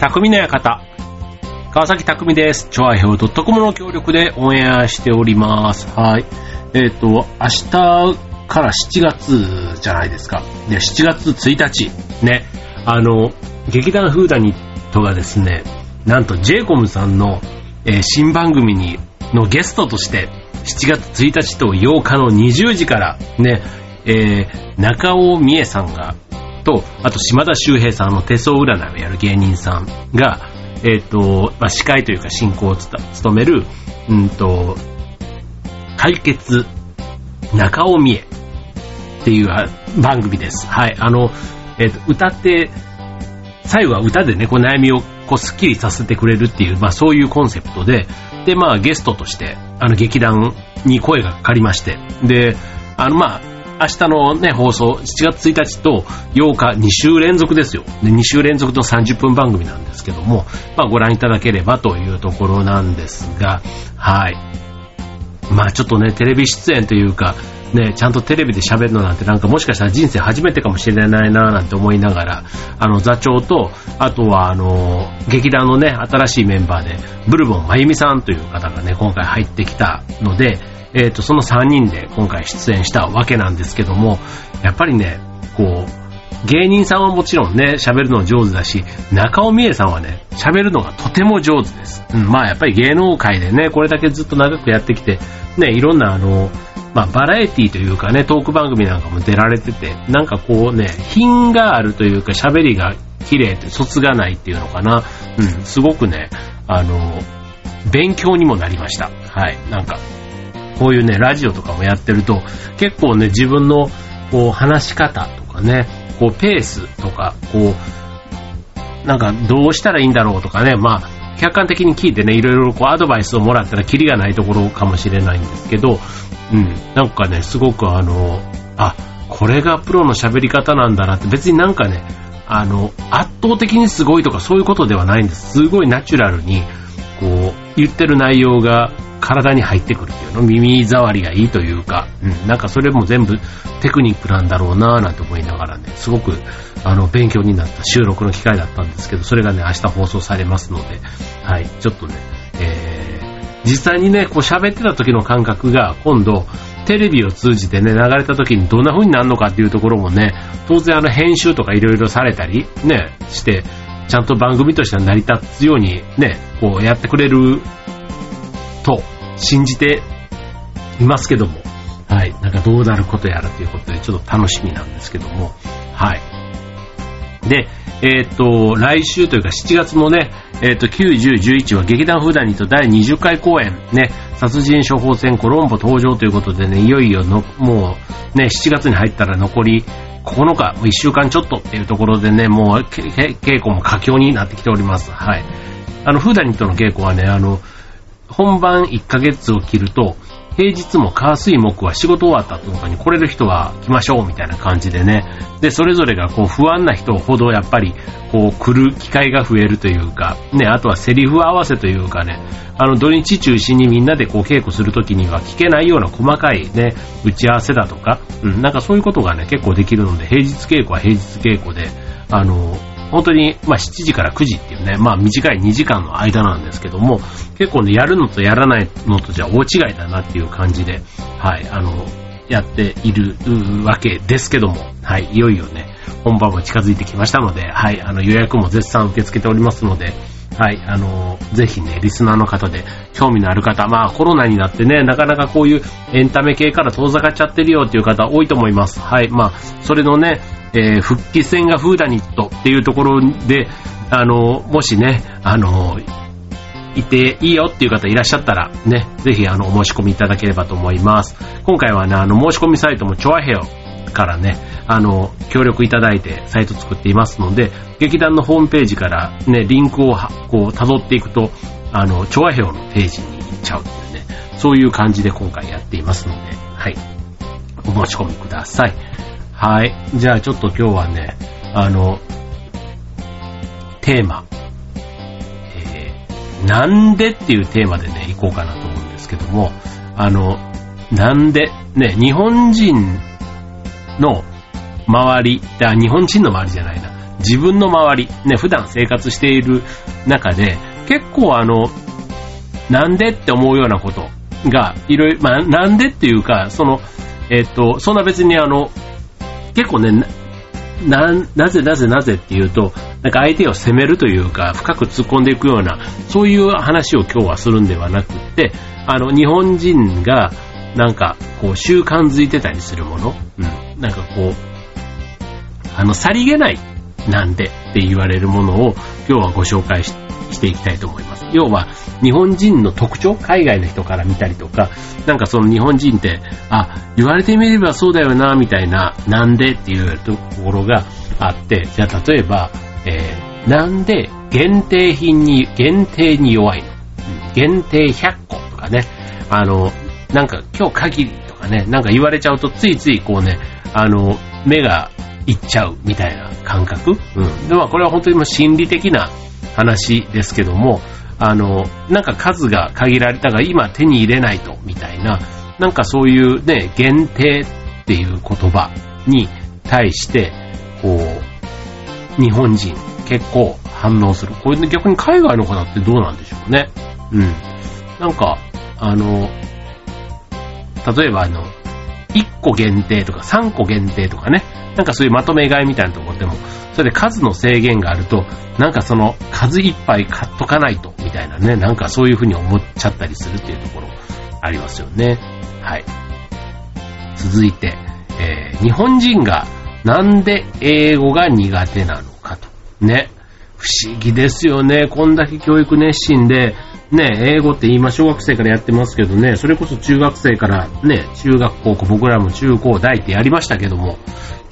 匠の館。川崎匠です。チョアヘオ .com の協力でオンエアしております。はい。えっ、ー、と、明日から7月じゃないですか。で、7月1日、ね、あの、劇団フーダニットがですね、なんと j イコムさんの、えー、新番組に、のゲストとして、7月1日と8日の20時からね、えー、中尾美恵さんが、と、あと島田秀平さんの手相占いをやる芸人さんが、えっ、ー、と、まあ、司会というか進行を務める、うんと、解決中尾美恵っていう番組です。はい。あの、えっ、ー、と、歌って、最後は歌でね、こう悩みをこうスッキリさせてくれるっていう、まあそういうコンセプトで、で、まあゲストとして、あの劇団に声がかかりまして、で、あのまあ、明日のね、放送、7月1日と8日、2週連続ですよ。で2週連続の30分番組なんですけども、まあご覧いただければというところなんですが、はい。まあちょっとね、テレビ出演というか、ね、ちゃんとテレビで喋るのなんてなんかもしかしたら人生初めてかもしれないななんて思いながら、あの座長と、あとはあの、劇団のね、新しいメンバーで、ブルボンまゆみさんという方がね、今回入ってきたので、え、ー、と、その3人で今回出演したわけなんですけども、やっぱりね、こう、芸人さんはもちろんね、喋るの上手だし、中尾美恵さんはね、喋るのがとても上手です。うん、まあやっぱり芸能界でね、これだけずっと長くやってきて、ね、いろんなあの、まあバラエティというかね、トーク番組なんかも出られてて、なんかこうね、品があるというか喋りが綺麗って卒がないっていうのかな。うん、すごくね、あの、勉強にもなりました。はい、なんか、こういうね、ラジオとかもやってると、結構ね、自分の、こう、話し方とかね、こう、ペースとか、こう、なんか、どうしたらいいんだろうとかね、まあ、客観的に聞いてね、いろいろこう、アドバイスをもらったら、キリがないところかもしれないんですけど、うん、なんかね、すごくあの、あ、これがプロの喋り方なんだなって、別になんかね、あの、圧倒的にすごいとかそういうことではないんです。すごいナチュラルに、こう、言ってる内容が体に入ってくるっていうの、耳障りがいいというか、うん、なんかそれも全部テクニックなんだろうなぁなんて思いながらね、すごくあの勉強になった収録の機会だったんですけど、それがね、明日放送されますので、はい、ちょっとね、えー、実際にね、こう喋ってた時の感覚が今度、テレビを通じてね、流れた時にどんな風になるのかっていうところもね、当然あの編集とかいろいろされたり、ね、して、ちゃんと番組としては成り立つようにね、こうやってくれると信じていますけども、はい、なんかどうなることやらということでちょっと楽しみなんですけども、はい。で、えー、っと、来週というか7月のね、えー、っと、9、10、11は劇団フーダニと第20回公演、ね、殺人処方箋コロンボ登場ということでね、いよいよの、もう、ね、7月に入ったら残り9日、1週間ちょっとっていうところでね、もう稽古も佳境になってきております。はい。あの、フーダニットの稽古はね、あの、本番1ヶ月を切ると、平日も火水木は仕事終わった後とかに来れる人は来ましょうみたいな感じでね。で、それぞれがこう不安な人ほどやっぱりこう来る機会が増えるというか、ね、あとはセリフ合わせというかね、あの土日中心にみんなでこう稽古するときには聞けないような細かいね、打ち合わせだとか、うん、なんかそういうことがね、結構できるので、平日稽古は平日稽古で、あの、本当に、まあ、7時から9時っていうね、まあ、短い2時間の間なんですけども、結構ね、やるのとやらないのとじゃ大違いだなっていう感じで、はい、あの、やっているわけですけども、はい、いよいよね、本番も近づいてきましたので、はい、あの、予約も絶賛受け付けておりますので、はい、あの、ぜひね、リスナーの方で興味のある方、まあコロナになってね、なかなかこういうエンタメ系から遠ざかっちゃってるよっていう方多いと思います。はい、まあ、それのね、えー、復帰戦がフーダニットっていうところで、あの、もしね、あの、いていいよっていう方いらっしゃったら、ね、ぜひあの、お申し込みいただければと思います。今回はね、あの、申し込みサイトもチョアヘオからね、あの、協力いただいてサイト作っていますので、劇団のホームページからね、リンクをこう辿っていくと、あの、チョアヘオのページに行っちゃうっていうね、そういう感じで今回やっていますので、はい。お申し込みください。はい。じゃあちょっと今日はね、あの、テーマ、えー、なんでっていうテーマでね、行こうかなと思うんですけども、あの、なんで、ね、日本人の周り、あ、日本人の周りじゃないな。自分の周り、ね、普段生活している中で、結構あの、なんでって思うようなことが、いろいろ、まあ、なんでっていうか、その、えっ、と、そんな別にあの、結構ね、な、なぜなぜなぜっていうと、なんか相手を責めるというか、深く突っ込んでいくような、そういう話を今日はするんではなくって、あの、日本人が、なんか、こう、習慣づいてたりするもの、うん、なんかこう、あの、さりげない、なんでって言われるものを、今日はご紹介していきたいと思います。要は、日本人の特徴海外の人から見たりとか、なんかその日本人って、あ、言われてみればそうだよな、みたいな、なんでっていうところがあって、じゃあ例えば、えー、なんで限定品に、限定に弱いの？限定100個とかね、あの、なんか今日限りとかね、なんか言われちゃうとついついこうね、あの、目がいっちゃうみたいな感覚？うん。で、まあこれは本当にもう心理的な話ですけども、あの、なんか数が限られたが今手に入れないと、みたいな、なんかそういうね、限定っていう言葉に対して、こう、日本人結構反応する。これで逆に海外の方ってどうなんでしょうね。うん。なんか、あの、例えばあの、1個限定とか3個限定とかね、なんかそういうまとめ買いみたいなところでも、それで数の制限があると、なんかその数いっぱい買っとかないと、みたいなね、なんかそういうふうに思っちゃったりするっていうところありますよね。はい。続いて、えー、日本人がなんで英語が苦手なのかと。ね。不思議ですよね。こんだけ教育熱心で、ね、英語って今小学生からやってますけどね、それこそ中学生からね、中学校、僕らも中高大ってやりましたけども、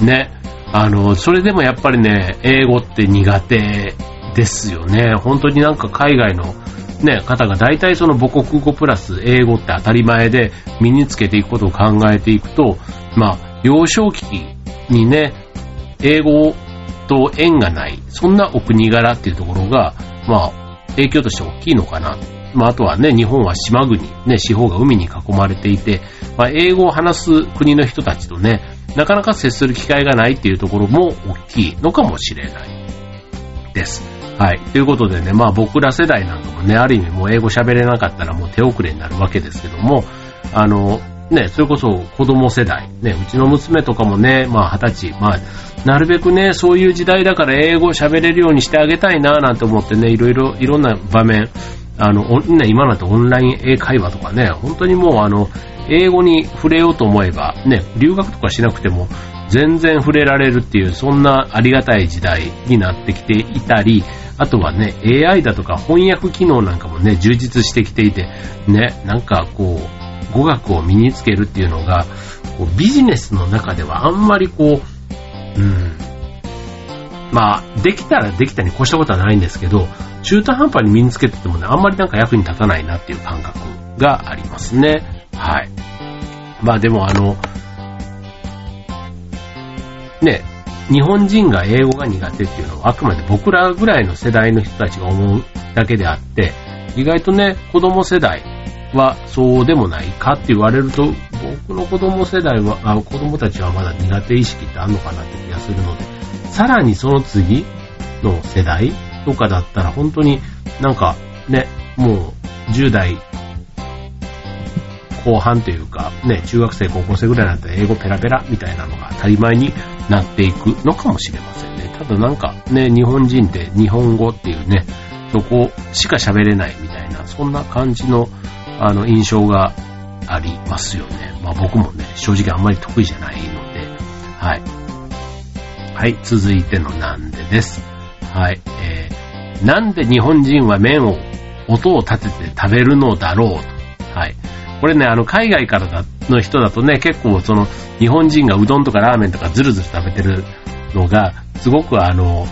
ね、あの、それでもやっぱりね、英語って苦手ですよね。本当になんか海外のね、方が大体その母国語プラス英語って当たり前で身につけていくことを考えていくと、まあ、幼少期にね、英語と縁がない、そんなお国柄っていうところが、まあ、影響として大きいのかな。まあ、あとはね、日本は島国、ね、四方が海に囲まれていて、まあ、英語を話す国の人たちとね、なかなか接する機会がないっていうところも大きいのかもしれないです。はい。ということでね、まあ僕ら世代なんかもね、ある意味もう英語喋れなかったらもう手遅れになるわけですけども、あの、ね、それこそ子供世代、ね、うちの娘とかもね、まあ二十歳、まあ、なるべくね、そういう時代だから英語喋れるようにしてあげたいななんて思ってね、いろいろ、いろんな場面、あの、今なんてオンライン英会話とかね、本当にもうあの、英語に触れようと思えば、ね、留学とかしなくても全然触れられるっていう、そんなありがたい時代になってきていたり、あとはね、AI だとか翻訳機能なんかもね、充実してきていて、ね、なんかこう、語学を身につけるっていうのが、こうビジネスの中ではあんまりこう、うん、まあ、できたらできたに越したことはないんですけど、中途半端に身につけててもね、あんまりなんか役に立たないなっていう感覚がありますね。はい。まあでもあの、ね、日本人が英語が苦手っていうのはあくまで僕らぐらいの世代の人たちが思うだけであって、意外とね、子供世代はそうでもないかって言われると、僕の子供世代は、あ子供たちはまだ苦手意識ってあるのかなって気がするので、さらにその次の世代とかだったら本当になんかね、もう10代後半というか、ね、中学生、高校生ぐらいになったら英語ペラペラみたいなのが当たり前になっていくのかもしれませんね。ただなんかね、日本人って日本語っていうね、そこしか喋れないみたいな、そんな感じの、あの、印象がありますよね。まあ僕もね、正直あんまり得意じゃないので、はい。はい、続いてのなんでです。はい、えー、なんで日本人は麺を音を立てて食べるのだろうと。はい。これね、あの、海外からの人だとね、結構その、日本人がうどんとかラーメンとかずるずる食べてるのが、すごくあの、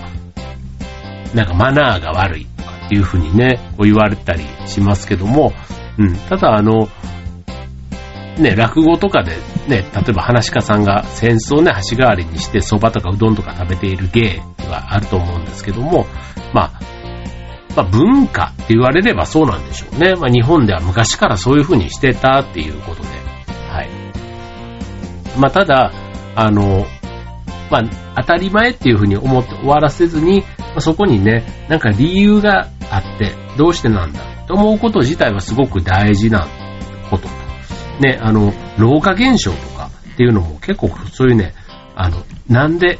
なんかマナーが悪いとかっていうふうにね、こう言われたりしますけども、うん、ただあの、ね、落語とかでね、例えば話し家さんが戦争をね、橋代わりにして蕎麦とかうどんとか食べている芸があると思うんですけども、まあ、まあ、文化って言われればそうなんでしょうね。まあ、日本では昔からそういう風にしてたっていうことで。はい。まあ、ただ、あの、まあ、当たり前っていうふうに思って終わらせずに、まあ、そこにね、なんか理由があって、どうしてなんだと思うこと自体はすごく大事なこと。ね、あの、老化現象とかっていうのも結構そういうね、あの、なんで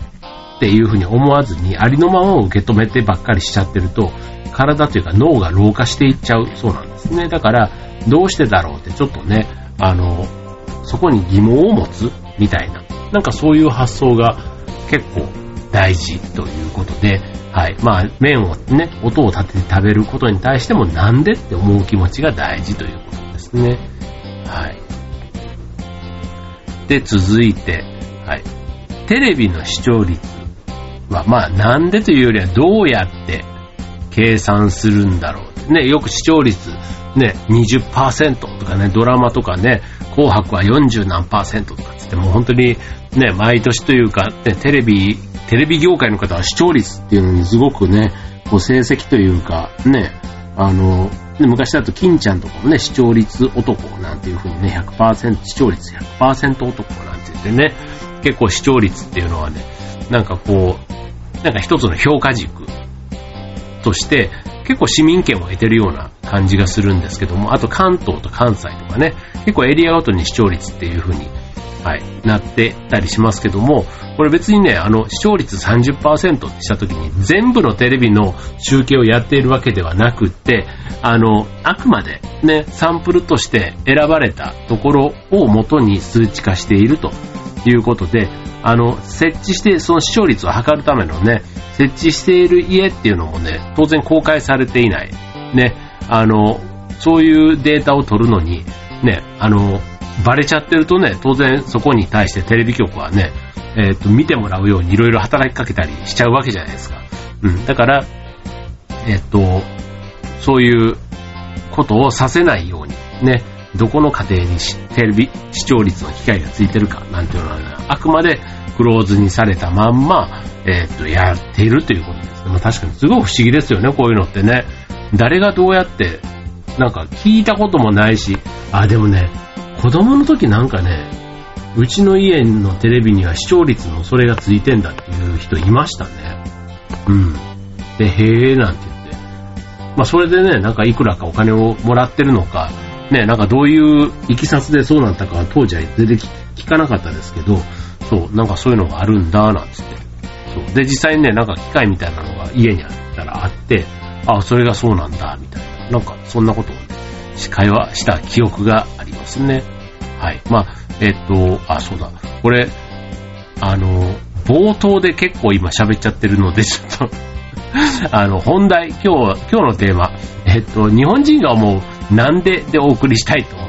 っていうふうに思わずにありのままを受け止めてばっかりしちゃってると、体というか脳が老化していっちゃうそうなんですね。だから、どうしてだろうってちょっとね、あの、そこに疑問を持つみたいな、なんかそういう発想が結構大事ということで、はい。まあ、麺をね、音を立てて食べることに対してもなんでって思う気持ちが大事ということですね。はい。で、続いて、はい。テレビの視聴率は、まあ、なんでというよりはどうやって計算するんだろう。ね、よく視聴率、ね、20%とかね、ドラマとかね、紅白は40何パーセントとかつってもう本当にね、毎年というか、ね、テレビ、テレビ業界の方は視聴率っていうのにすごくね、こう成績というか、ね、あの、昔だと金ちゃんとかもね、視聴率男なんていう風にね、100%、視聴率100%男なんて言ってね、結構視聴率っていうのはね、なんかこう、なんか一つの評価軸として、結構市民権を得てるような感じがするんですけども、あと関東と関西とかね、結構エリアごとに視聴率っていう風に、はい、なってたりしますけども、これ別にね、あの、視聴率30%ってした時に全部のテレビの集計をやっているわけではなくって、あの、あくまでね、サンプルとして選ばれたところを元に数値化していると。いうことで、あの、設置して、その視聴率を測るためのね、設置している家っていうのもね、当然公開されていない。ね、あの、そういうデータを取るのに、ね、あの、バレちゃってるとね、当然そこに対してテレビ局はね、えっ、ー、と、見てもらうようにいろいろ働きかけたりしちゃうわけじゃないですか。うん。だから、えっ、ー、と、そういうことをさせないように、ね、どこの家庭にテレビ視聴率の機械がついてるかなんていうのは、ね、あくまでクローズにされたまんま、えっ、と、やっているということです。まあ、確かにすごい不思議ですよね、こういうのってね。誰がどうやって、なんか聞いたこともないし、あ、でもね、子供の時なんかね、うちの家のテレビには視聴率のそれがついてんだっていう人いましたね。うん。で、へえ、なんて言って。まあ、それでね、なんかいくらかお金をもらってるのか、ね、なんかどういういきさつでそうなったかは当時は全然聞かなかったですけど、そう、なんかそういうのがあるんだ、なんつって。そう。で、実際にね、なんか機械みたいなのが家にあったらあって、あ、それがそうなんだ、みたいな。なんか、そんなことをね、会話した記憶がありますね。はい。まあ、えっと、あ、そうだ。これ、あの、冒頭で結構今喋っちゃってるので、ちょっと あの、本題、今日、今日のテーマ、えっと、日本人が思う、なんででお送りしたいと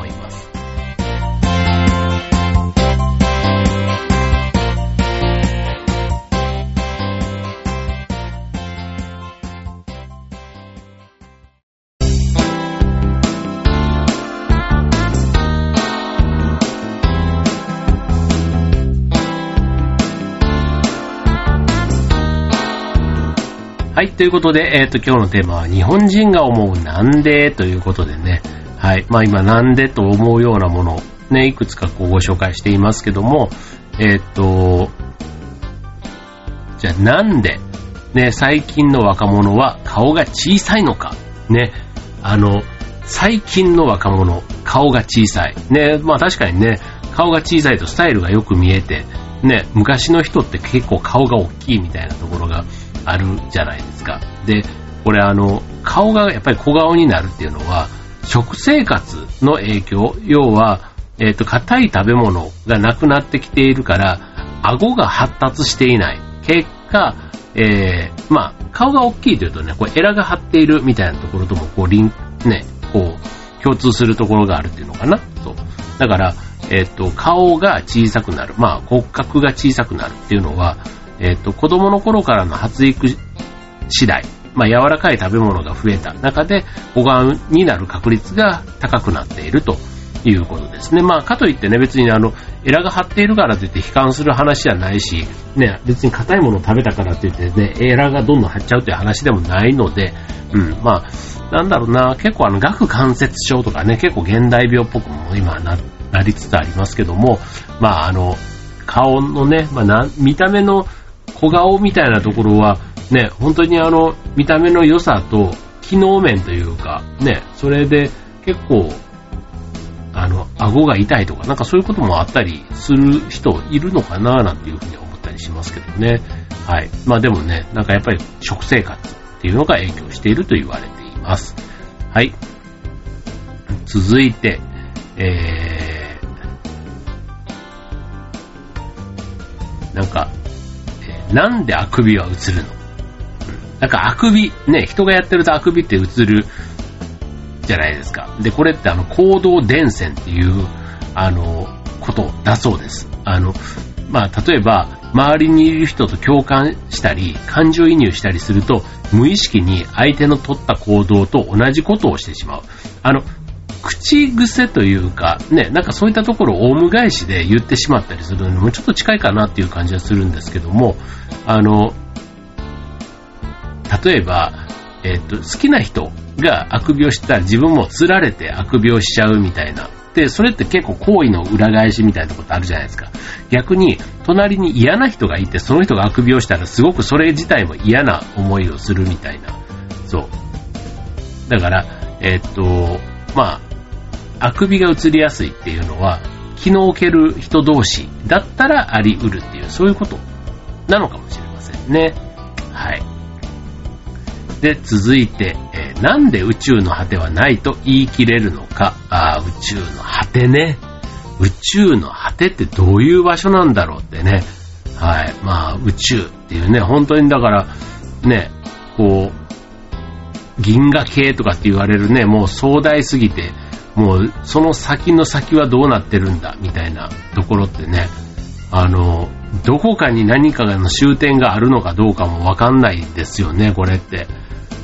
はい、ということで、えっ、ー、と、今日のテーマは日本人が思うなんでということでね、はい、まあ今なんでと思うようなもの、ね、いくつかこうご紹介していますけども、えっ、ー、と、じゃあなんで、ね、最近の若者は顔が小さいのか、ね、あの、最近の若者、顔が小さい。ね、まあ確かにね、顔が小さいとスタイルがよく見えて、ね、昔の人って結構顔が大きいみたいなところがあるじゃないですか。で、これあの、顔がやっぱり小顔になるっていうのは、食生活の影響、要は、えっ、ー、と、硬い食べ物がなくなってきているから、顎が発達していない。結果、えー、まあ、顔が大きいというとね、これエラが張っているみたいなところとも、こう、リン、ね、こう、共通するところがあるっていうのかな。そう。だから、えっ、ー、と、顔が小さくなる。まあ、骨格が小さくなるっていうのは、えっ、ー、と、子供の頃からの発育次第、まあ、柔らかい食べ物が増えた中で、小顔になる確率が高くなっているということですね。まあ、かといってね、別にあの、エラが張っているからといって悲観する話じゃないし、ね、別に硬いものを食べたからといってね、エラがどんどん張っちゃうという話でもないので、うん、まあ、なんだろうな、結構あの、顎関節症とかね、結構現代病っぽくも今な、なりつつありますけども、まあ、あの、顔のね、まあな、見た目の小顔みたいなところは、ね、本当にあの、見た目の良さと、機能面というか、ね、それで結構、あの、顎が痛いとか、なんかそういうこともあったりする人いるのかななんていうふうに思ったりしますけどね。はい。まあでもね、なんかやっぱり食生活っていうのが影響していると言われています。はい。続いて、えー、なんか、なんであくびは映るの、なんかあくび、ね、人がやってるとあくびって映るじゃないですか。で、これってあの、行動伝染っていう、あの、ことだそうです。あの、まあ、例えば、周りにいる人と共感したり、感情移入したりすると、無意識に相手の取った行動と同じことをしてしまう。あの、口癖というか、ね、なんかそういったところをオウム返しで言ってしまったりするのにもちょっと近いかなっていう感じはするんですけども、あの、例えば、えっ、と、好きな人があくびをしたら自分も釣られてあくびをしちゃうみたいな。で、それって結構行為の裏返しみたいなことあるじゃないですか。逆に、隣に嫌な人がいて、その人があくびをしたらすごくそれ自体も嫌な思いをするみたいな。そう。だから、えっ、と、まあ、あくびが移りやすいっていうのは、気の置ける人同士だったらあり得るっていう、そういうことなのかもしれませんね。はい。で、続いて、えー、なんで宇宙の果てはないと言い切れるのか。あ宇宙の果てね。宇宙の果てってどういう場所なんだろうってね。はい。まあ、宇宙っていうね、本当にだから、ね、こう、銀河系とかって言われるね、もう壮大すぎて、もうその先の先はどうなってるんだ、みたいなところってね、あの、どこかに何かの終点があるのかどうかもわかんないですよね、これって。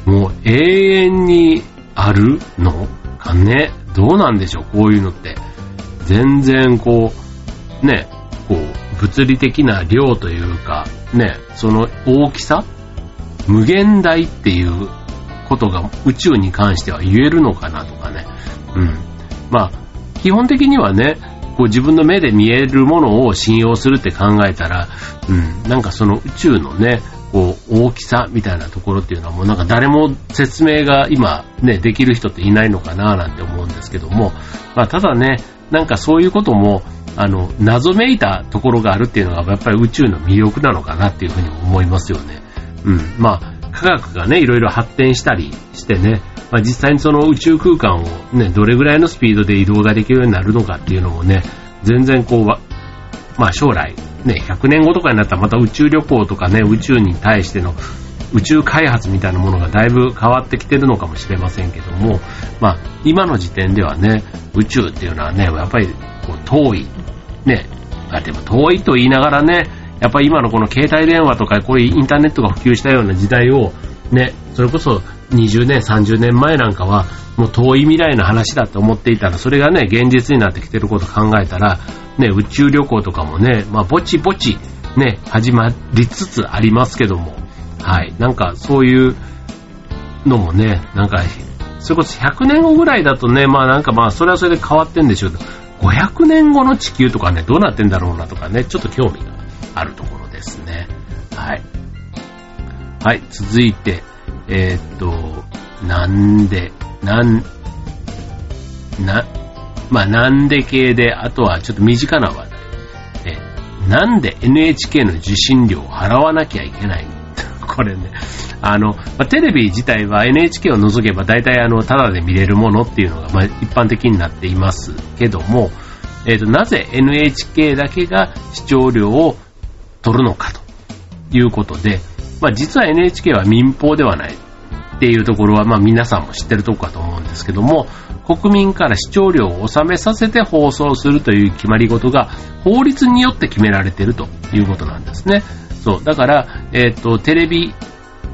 もう永遠にあるのかね？どうなんでしょうこういうのって。全然こう、ね、こう、物理的な量というか、ね、その大きさ？無限大っていうことが宇宙に関しては言えるのかなとかね。うん。まあ、基本的にはね、こう自分の目で見えるものを信用するって考えたら、うん、なんかその宇宙のね、こう、大きさみたいなところっていうのはもうなんか誰も説明が今ね、できる人っていないのかななんて思うんですけども、まあただね、なんかそういうことも、あの、謎めいたところがあるっていうのがやっぱり宇宙の魅力なのかなっていうふうに思いますよね。うん。まあ、科学がね、いろいろ発展したりしてね、まあ、実際にその宇宙空間をね、どれぐらいのスピードで移動ができるようになるのかっていうのもね、全然こう、まあ将来ね、100年後とかになったらまた宇宙旅行とかね、宇宙に対しての宇宙開発みたいなものがだいぶ変わってきてるのかもしれませんけども、まあ、今の時点ではね、宇宙っていうのはね、やっぱりこう遠い、ね、あでも遠いと言いながらね、やっぱり今のこの携帯電話とかこういうインターネットが普及したような時代を、ね、それこそ20年、30年前なんかは、もう遠い未来の話だと思っていたら、それがね、現実になってきてることを考えたら、ね、宇宙旅行とかもね、まあ、ぼちぼち、ね、始まりつつありますけども、はい、なんかそういうのもね、なんか、それこそ100年後ぐらいだとね、まあなんかまあ、それはそれで変わってんでしょうけど、500年後の地球とかね、どうなってんだろうなとかね、ちょっと興味が。あるところですね。はい。はい、続いて、えー、っと、なんで、なん、な、まあ、なんで系で、あとはちょっと身近な話題。え、なんで NHK の受信料を払わなきゃいけないの？これね、あの、まあ、テレビ自体は NHK を除けば大体あの、ただで見れるものっていうのが、まあ、一般的になっていますけども、えっ、ー、と、なぜ NHK だけが視聴料を取るのかということで、まあ、実は NHK は民放ではないっていうところは、まあ、皆さんも知ってるとこかと思うんですけども、国民から視聴料を納めさせて放送するという決まり事が法律によって決められているということなんですね。そう。だから、えっ、ー、と、テレビ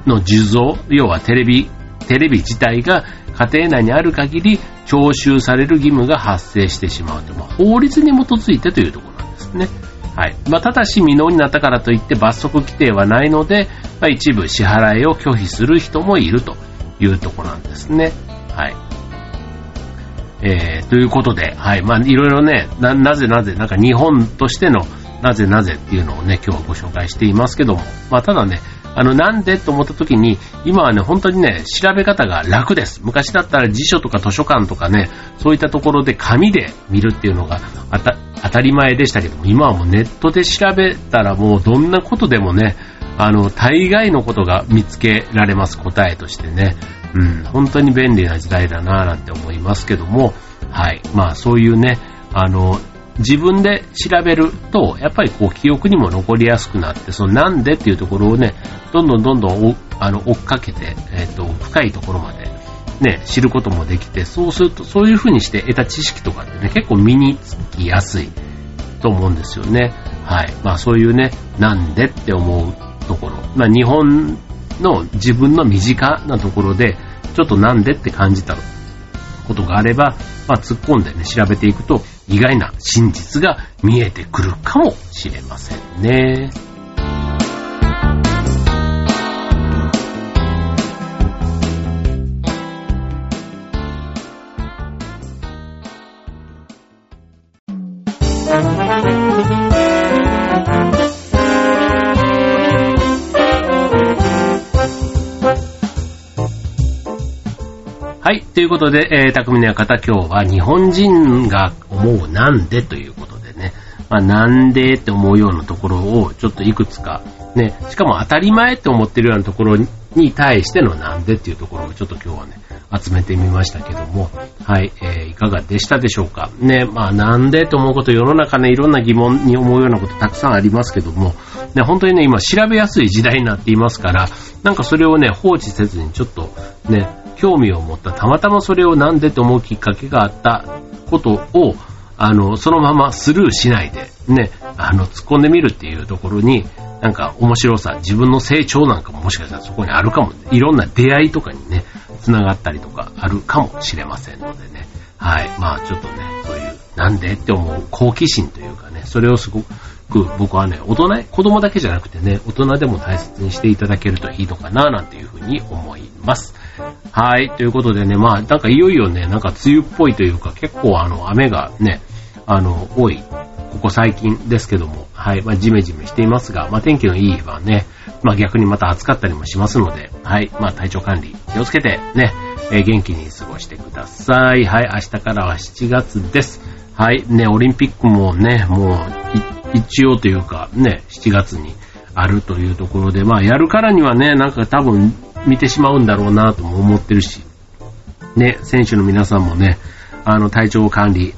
の受像、要はテレビ、テレビ自体が家庭内にある限り徴収される義務が発生してしまうと。まあ、法律に基づいてというところなんですね。はい。まあ、ただし未納になったからといって罰則規定はないので、まあ、一部支払いを拒否する人もいるというとこなんですね。はい。えー、ということで、はい。まあ、いろいろね、な、なぜなぜ、なんか日本としてのなぜなぜっていうのをね、今日はご紹介していますけども、まあただね、あの、なんでと思った時に、今はね、本当にね、調べ方が楽です。昔だったら辞書とか図書館とかね、そういったところで紙で見るっていうのが当たり前でしたけども、今はもうネットで調べたらもうどんなことでもね、あの、大概のことが見つけられます、答えとしてね。うん、本当に便利な時代だなぁなんて思いますけども、はい。まあそういうね、あの、自分で調べると、やっぱりこう記憶にも残りやすくなって、そのなんでっていうところをね、どんどんどんどんあの追っかけて、えっ、と、深いところまでね、知ることもできて、そうすると、そういう風にして得た知識とかってね、結構身につきやすいと思うんですよね。はい。まあそういうね、なんでって思うところ。まあ日本の自分の身近なところで、ちょっとなんでって感じたことがあれば、まあ突っ込んでね、調べていくと、意外な真実が見えてくるかもしれませんね。はい。ということで、えー、匠の館今日は日本人が思うなんでということでね、まあ、なんでって思うようなところをちょっといくつか、ね、しかも当たり前って思ってるようなところに対してのなんでっていうところをちょっと今日はね、集めてみましたけども、はい、えー、いかがでしたでしょうか。ね、まあなんでと思うこと世の中ね、いろんな疑問に思うようなことたくさんありますけども、ね、本当にね、今調べやすい時代になっていますから、なんかそれをね、放置せずにちょっとね、興味を持った、たまたまそれをなんでと思うきっかけがあったことを、あの、そのままスルーしないで、ね、あの、突っ込んでみるっていうところに、なんか面白さ、自分の成長なんかももしかしたらそこにあるかも、いろんな出会いとかにね、繋がったりとかあるかもしれませんのでね。はい。まあちょっとね、そういう、なんでって思う好奇心というかね、それをすごく僕はね、大人、子供だけじゃなくてね、大人でも大切にしていただけるといいのかな、なんていうふうに思います。はい。ということでね、まあ、なんかいよいよね、なんか梅雨っぽいというか、結構あの、雨がね、あの、多い、ここ最近ですけども、はい。まあ、ジメジメしていますが、まあ、天気のいい日はね、まあ、逆にまた暑かったりもしますので、はい。まあ、体調管理気をつけて、ね、えー、元気に過ごしてください。はい。明日からは7月です。はい。ね、オリンピックもね、もう、一応というか、ね、7月にあるというところで、まあ、やるからにはね、なんか多分、見てしまうんだろうなとも思ってるし、ね、選手の皆さんもね、あの、体調管理、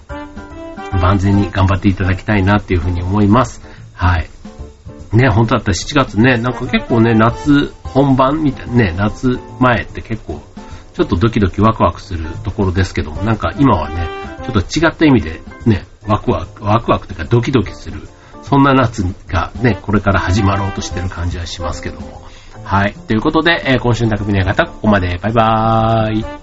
万全に頑張っていただきたいなっていうふうに思います。はい。ね、本当だったら7月ね、なんか結構ね、夏本番みたいなね、夏前って結構、ちょっとドキドキワクワクするところですけども、なんか今はね、ちょっと違った意味でね、ワクワク、ワクワクというかドキドキする、そんな夏がね、これから始まろうとしてる感じはしますけども。はい。ということで、えー、今週の匠の方、ここまで。バイバーイ。